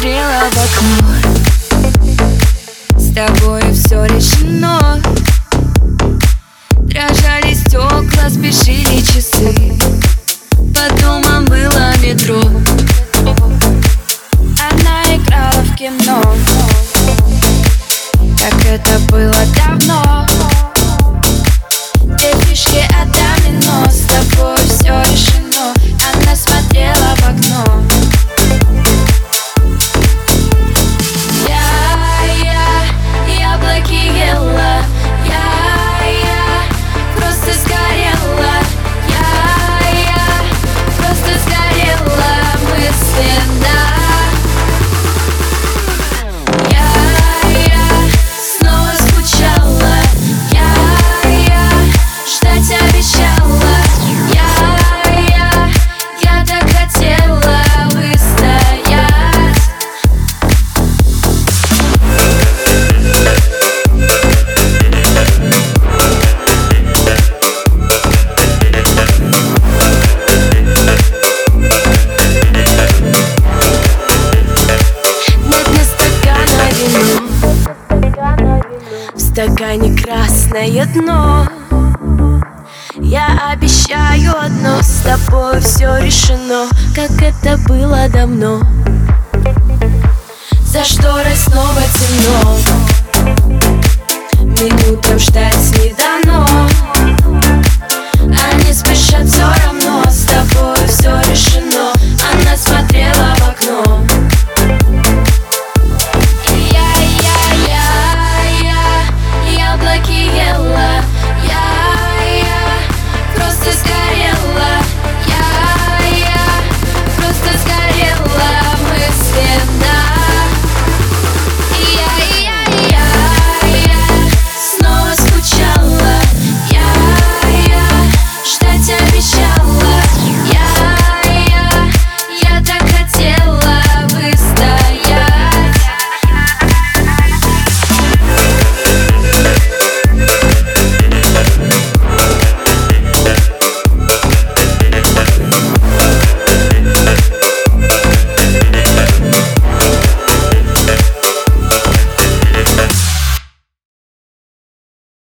в окно. С тобой все решено. Дрожали стекла, спешили часы. Под домом было метро. Она играла в кино. Как это было давно. Две фишки от домино. С тобой стакане красное дно. Я обещаю одно, с тобой все решено Как это было давно. За шторой снова темно? Минутам ждать